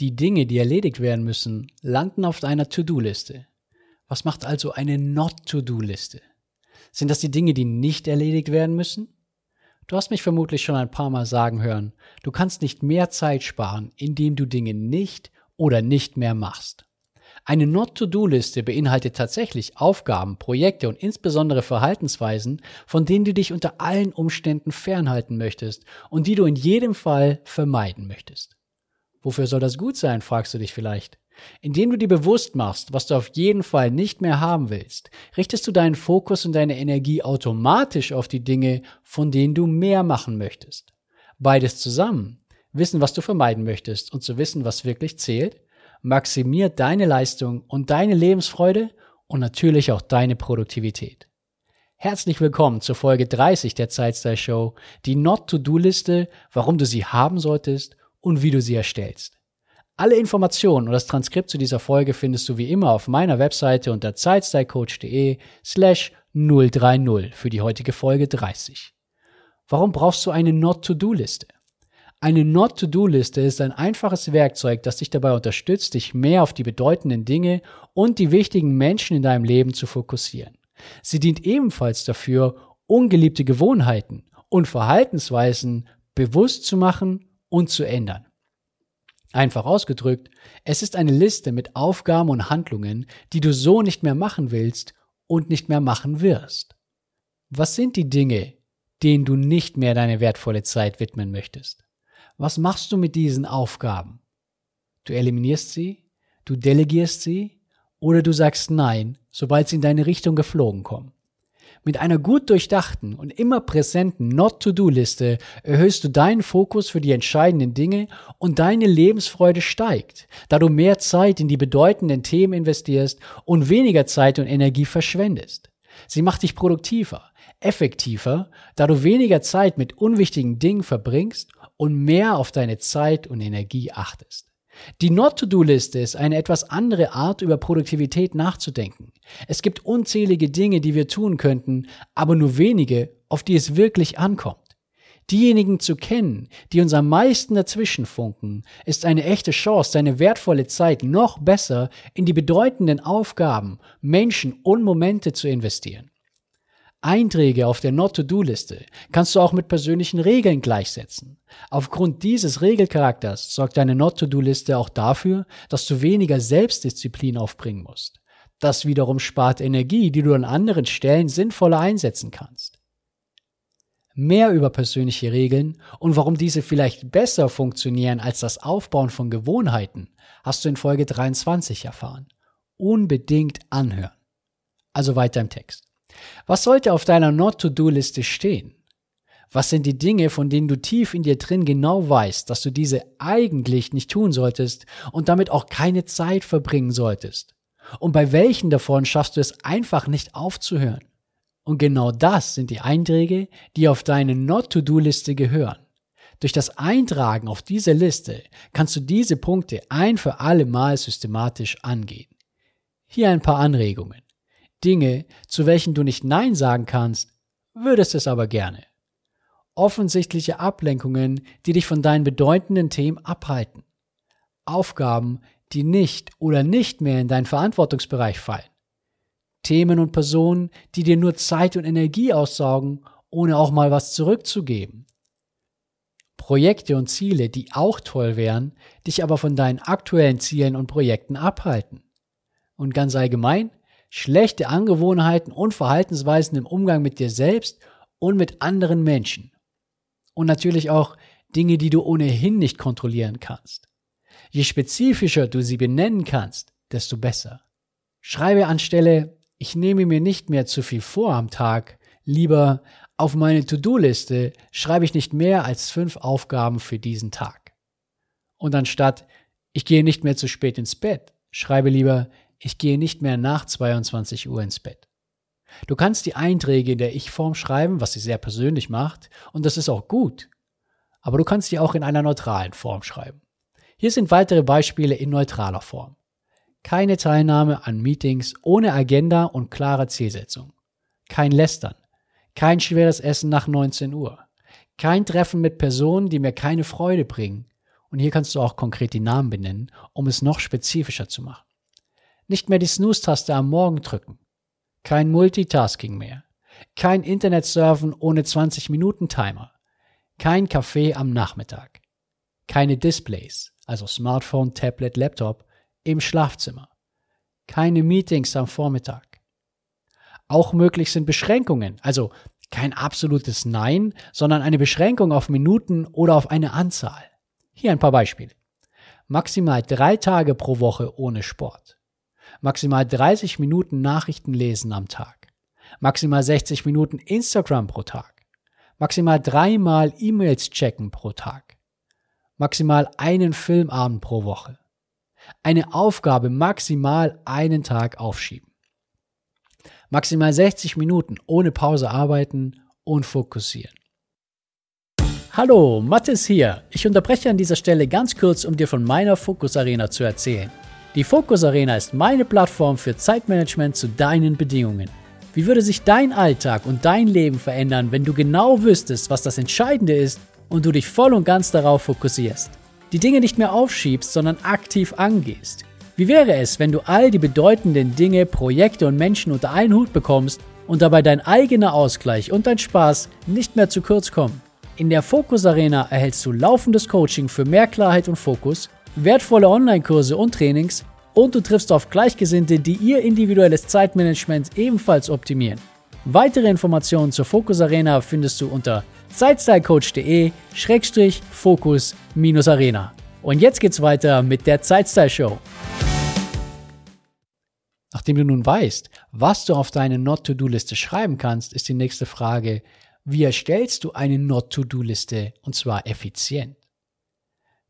Die Dinge, die erledigt werden müssen, landen auf einer To-Do-Liste. Was macht also eine Not-To-Do-Liste? Sind das die Dinge, die nicht erledigt werden müssen? Du hast mich vermutlich schon ein paar Mal sagen hören, du kannst nicht mehr Zeit sparen, indem du Dinge nicht oder nicht mehr machst. Eine Not-to-Do-Liste beinhaltet tatsächlich Aufgaben, Projekte und insbesondere Verhaltensweisen, von denen du dich unter allen Umständen fernhalten möchtest und die du in jedem Fall vermeiden möchtest. Wofür soll das gut sein, fragst du dich vielleicht. Indem du dir bewusst machst, was du auf jeden Fall nicht mehr haben willst, richtest du deinen Fokus und deine Energie automatisch auf die Dinge, von denen du mehr machen möchtest. Beides zusammen, wissen, was du vermeiden möchtest und zu wissen, was wirklich zählt, maximiert deine Leistung und deine Lebensfreude und natürlich auch deine Produktivität. Herzlich willkommen zur Folge 30 der Zeitstyle Show, die Not-to-Do-Liste, warum du sie haben solltest und wie du sie erstellst. Alle Informationen und das Transkript zu dieser Folge findest du wie immer auf meiner Webseite unter zeitstylecoach.de slash 030 für die heutige Folge 30. Warum brauchst du eine Not-to-Do-Liste? Eine Not-to-Do-Liste ist ein einfaches Werkzeug, das dich dabei unterstützt, dich mehr auf die bedeutenden Dinge und die wichtigen Menschen in deinem Leben zu fokussieren. Sie dient ebenfalls dafür, ungeliebte Gewohnheiten und Verhaltensweisen bewusst zu machen und zu ändern. Einfach ausgedrückt, es ist eine Liste mit Aufgaben und Handlungen, die du so nicht mehr machen willst und nicht mehr machen wirst. Was sind die Dinge, denen du nicht mehr deine wertvolle Zeit widmen möchtest? Was machst du mit diesen Aufgaben? Du eliminierst sie, du delegierst sie oder du sagst Nein, sobald sie in deine Richtung geflogen kommen. Mit einer gut durchdachten und immer präsenten Not-to-Do-Liste erhöhst du deinen Fokus für die entscheidenden Dinge und deine Lebensfreude steigt, da du mehr Zeit in die bedeutenden Themen investierst und weniger Zeit und Energie verschwendest. Sie macht dich produktiver, effektiver, da du weniger Zeit mit unwichtigen Dingen verbringst und mehr auf deine Zeit und Energie achtest. Die Not-to-Do-Liste ist eine etwas andere Art, über Produktivität nachzudenken. Es gibt unzählige Dinge, die wir tun könnten, aber nur wenige, auf die es wirklich ankommt. Diejenigen zu kennen, die uns am meisten dazwischen funken, ist eine echte Chance, deine wertvolle Zeit noch besser in die bedeutenden Aufgaben, Menschen und Momente zu investieren. Einträge auf der Not-to-Do-Liste kannst du auch mit persönlichen Regeln gleichsetzen. Aufgrund dieses Regelcharakters sorgt deine Not-to-Do-Liste auch dafür, dass du weniger Selbstdisziplin aufbringen musst. Das wiederum spart Energie, die du an anderen Stellen sinnvoller einsetzen kannst. Mehr über persönliche Regeln und warum diese vielleicht besser funktionieren als das Aufbauen von Gewohnheiten hast du in Folge 23 erfahren. Unbedingt anhören. Also weiter im Text. Was sollte auf deiner Not-to-Do-Liste stehen? Was sind die Dinge, von denen du tief in dir drin genau weißt, dass du diese eigentlich nicht tun solltest und damit auch keine Zeit verbringen solltest? Und bei welchen davon schaffst du es einfach nicht aufzuhören? Und genau das sind die Einträge, die auf deine Not-to-Do-Liste gehören. Durch das Eintragen auf diese Liste kannst du diese Punkte ein für alle Mal systematisch angehen. Hier ein paar Anregungen. Dinge, zu welchen du nicht Nein sagen kannst, würdest es aber gerne. Offensichtliche Ablenkungen, die dich von deinen bedeutenden Themen abhalten. Aufgaben, die nicht oder nicht mehr in deinen Verantwortungsbereich fallen. Themen und Personen, die dir nur Zeit und Energie aussaugen, ohne auch mal was zurückzugeben. Projekte und Ziele, die auch toll wären, dich aber von deinen aktuellen Zielen und Projekten abhalten. Und ganz allgemein schlechte Angewohnheiten und Verhaltensweisen im Umgang mit dir selbst und mit anderen Menschen. Und natürlich auch Dinge, die du ohnehin nicht kontrollieren kannst. Je spezifischer du sie benennen kannst, desto besser. Schreibe anstelle, ich nehme mir nicht mehr zu viel vor am Tag, lieber auf meine To-Do-Liste schreibe ich nicht mehr als fünf Aufgaben für diesen Tag. Und anstatt, ich gehe nicht mehr zu spät ins Bett, schreibe lieber, ich gehe nicht mehr nach 22 Uhr ins Bett. Du kannst die Einträge in der Ich-Form schreiben, was sie sehr persönlich macht, und das ist auch gut. Aber du kannst sie auch in einer neutralen Form schreiben. Hier sind weitere Beispiele in neutraler Form. Keine Teilnahme an Meetings ohne Agenda und klare Zielsetzung. Kein Lästern. Kein schweres Essen nach 19 Uhr. Kein Treffen mit Personen, die mir keine Freude bringen. Und hier kannst du auch konkret die Namen benennen, um es noch spezifischer zu machen. Nicht mehr die Snooze-Taste am Morgen drücken. Kein Multitasking mehr. Kein Internetsurfen ohne 20-Minuten-Timer. Kein Kaffee am Nachmittag. Keine Displays, also Smartphone, Tablet, Laptop, im Schlafzimmer. Keine Meetings am Vormittag. Auch möglich sind Beschränkungen, also kein absolutes Nein, sondern eine Beschränkung auf Minuten oder auf eine Anzahl. Hier ein paar Beispiele. Maximal drei Tage pro Woche ohne Sport. Maximal 30 Minuten Nachrichten lesen am Tag. Maximal 60 Minuten Instagram pro Tag. Maximal dreimal E-Mails checken pro Tag. Maximal einen Filmabend pro Woche. Eine Aufgabe maximal einen Tag aufschieben maximal 60 Minuten ohne Pause arbeiten und fokussieren. Hallo, Mathis hier. Ich unterbreche an dieser Stelle ganz kurz, um dir von meiner Fokus Arena zu erzählen. Die Fokus Arena ist meine Plattform für Zeitmanagement zu deinen Bedingungen. Wie würde sich dein Alltag und dein Leben verändern, wenn du genau wüsstest, was das Entscheidende ist und du dich voll und ganz darauf fokussierst? Die Dinge nicht mehr aufschiebst, sondern aktiv angehst. Wie wäre es, wenn du all die bedeutenden Dinge, Projekte und Menschen unter einen Hut bekommst und dabei dein eigener Ausgleich und dein Spaß nicht mehr zu kurz kommen? In der Fokus Arena erhältst du laufendes Coaching für mehr Klarheit und Fokus, wertvolle Online-Kurse und Trainings und du triffst auf Gleichgesinnte, die ihr individuelles Zeitmanagement ebenfalls optimieren. Weitere Informationen zur Fokus Arena findest du unter zeitstylecoach.de-fokus-arena. Und jetzt geht's weiter mit der Zeitstyle Show. Nachdem du nun weißt, was du auf deine Not-to-Do-Liste schreiben kannst, ist die nächste Frage, wie erstellst du eine Not-to-Do-Liste und zwar effizient?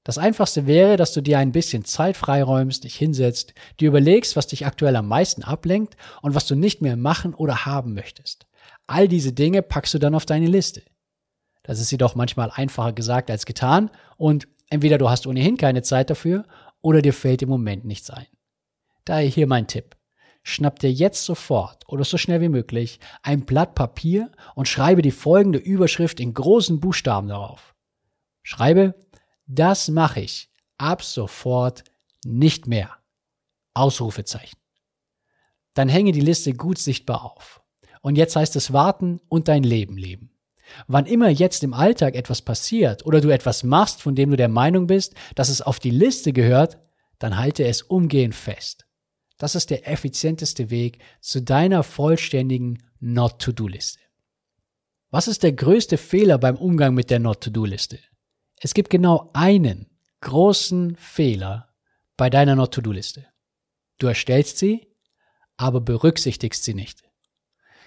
Das einfachste wäre, dass du dir ein bisschen Zeit freiräumst, dich hinsetzt, dir überlegst, was dich aktuell am meisten ablenkt und was du nicht mehr machen oder haben möchtest. All diese Dinge packst du dann auf deine Liste. Das ist jedoch manchmal einfacher gesagt als getan und entweder du hast ohnehin keine Zeit dafür oder dir fällt im Moment nichts ein. Daher hier mein Tipp schnapp dir jetzt sofort oder so schnell wie möglich ein Blatt Papier und schreibe die folgende Überschrift in großen Buchstaben darauf. Schreibe, das mache ich ab sofort nicht mehr. Ausrufezeichen. Dann hänge die Liste gut sichtbar auf. Und jetzt heißt es warten und dein Leben leben. Wann immer jetzt im Alltag etwas passiert oder du etwas machst, von dem du der Meinung bist, dass es auf die Liste gehört, dann halte es umgehend fest. Das ist der effizienteste Weg zu deiner vollständigen Not-to-Do-Liste. Was ist der größte Fehler beim Umgang mit der Not-to-Do-Liste? Es gibt genau einen großen Fehler bei deiner Not-to-Do-Liste. Du erstellst sie, aber berücksichtigst sie nicht.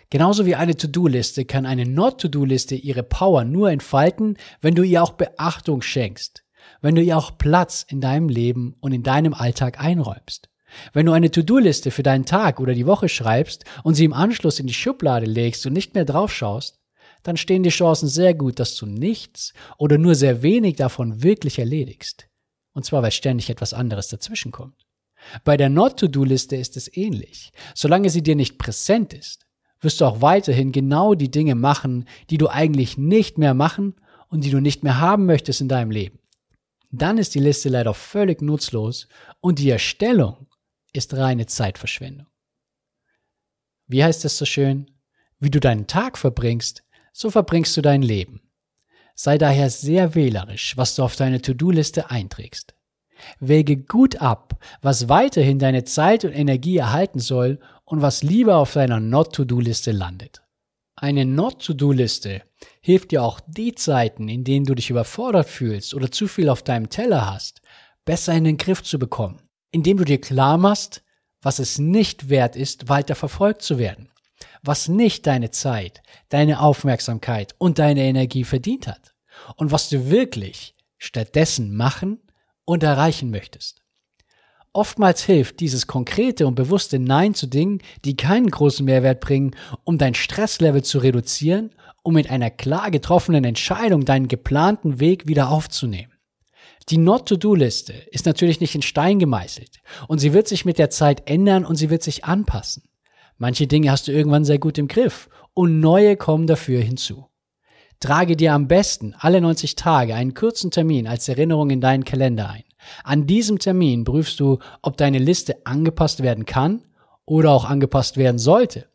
Genauso wie eine To-Do-Liste kann eine Not-to-Do-Liste ihre Power nur entfalten, wenn du ihr auch Beachtung schenkst, wenn du ihr auch Platz in deinem Leben und in deinem Alltag einräumst. Wenn du eine To-Do-Liste für deinen Tag oder die Woche schreibst und sie im Anschluss in die Schublade legst und nicht mehr drauf schaust, dann stehen die Chancen sehr gut, dass du nichts oder nur sehr wenig davon wirklich erledigst. Und zwar, weil ständig etwas anderes dazwischenkommt. Bei der Not-to-Do-Liste ist es ähnlich. Solange sie dir nicht präsent ist, wirst du auch weiterhin genau die Dinge machen, die du eigentlich nicht mehr machen und die du nicht mehr haben möchtest in deinem Leben. Dann ist die Liste leider völlig nutzlos und die Erstellung ist reine Zeitverschwendung. Wie heißt es so schön? Wie du deinen Tag verbringst, so verbringst du dein Leben. Sei daher sehr wählerisch, was du auf deine To-Do-Liste einträgst. Wäge gut ab, was weiterhin deine Zeit und Energie erhalten soll und was lieber auf deiner Not-To-Do-Liste landet. Eine Not-To-Do-Liste hilft dir auch die Zeiten, in denen du dich überfordert fühlst oder zu viel auf deinem Teller hast, besser in den Griff zu bekommen indem du dir klar machst, was es nicht wert ist, weiter verfolgt zu werden, was nicht deine Zeit, deine Aufmerksamkeit und deine Energie verdient hat und was du wirklich stattdessen machen und erreichen möchtest. Oftmals hilft dieses konkrete und bewusste Nein zu Dingen, die keinen großen Mehrwert bringen, um dein Stresslevel zu reduzieren, um mit einer klar getroffenen Entscheidung deinen geplanten Weg wieder aufzunehmen. Die Not-to-Do-Liste ist natürlich nicht in Stein gemeißelt und sie wird sich mit der Zeit ändern und sie wird sich anpassen. Manche Dinge hast du irgendwann sehr gut im Griff und neue kommen dafür hinzu. Trage dir am besten alle 90 Tage einen kurzen Termin als Erinnerung in deinen Kalender ein. An diesem Termin prüfst du, ob deine Liste angepasst werden kann oder auch angepasst werden sollte.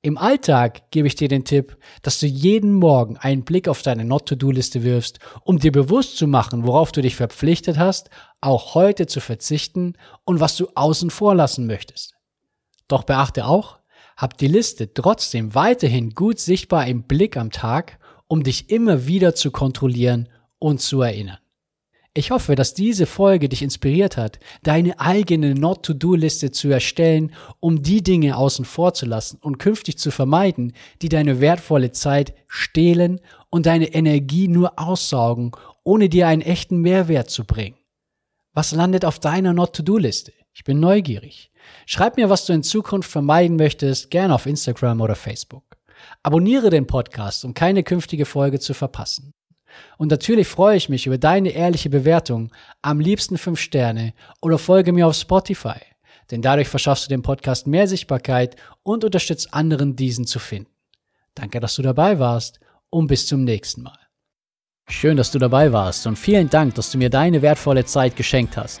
Im Alltag gebe ich dir den Tipp, dass du jeden Morgen einen Blick auf deine Not-to-Do-Liste wirfst, um dir bewusst zu machen, worauf du dich verpflichtet hast, auch heute zu verzichten und was du außen vor lassen möchtest. Doch beachte auch, hab die Liste trotzdem weiterhin gut sichtbar im Blick am Tag, um dich immer wieder zu kontrollieren und zu erinnern. Ich hoffe, dass diese Folge dich inspiriert hat, deine eigene Not-to-Do-Liste zu erstellen, um die Dinge außen vor zu lassen und künftig zu vermeiden, die deine wertvolle Zeit stehlen und deine Energie nur aussaugen, ohne dir einen echten Mehrwert zu bringen. Was landet auf deiner Not-to-Do-Liste? Ich bin neugierig. Schreib mir, was du in Zukunft vermeiden möchtest, gerne auf Instagram oder Facebook. Abonniere den Podcast, um keine künftige Folge zu verpassen. Und natürlich freue ich mich über deine ehrliche Bewertung, am liebsten 5 Sterne oder folge mir auf Spotify, denn dadurch verschaffst du dem Podcast mehr Sichtbarkeit und unterstützt anderen, diesen zu finden. Danke, dass du dabei warst und bis zum nächsten Mal. Schön, dass du dabei warst und vielen Dank, dass du mir deine wertvolle Zeit geschenkt hast.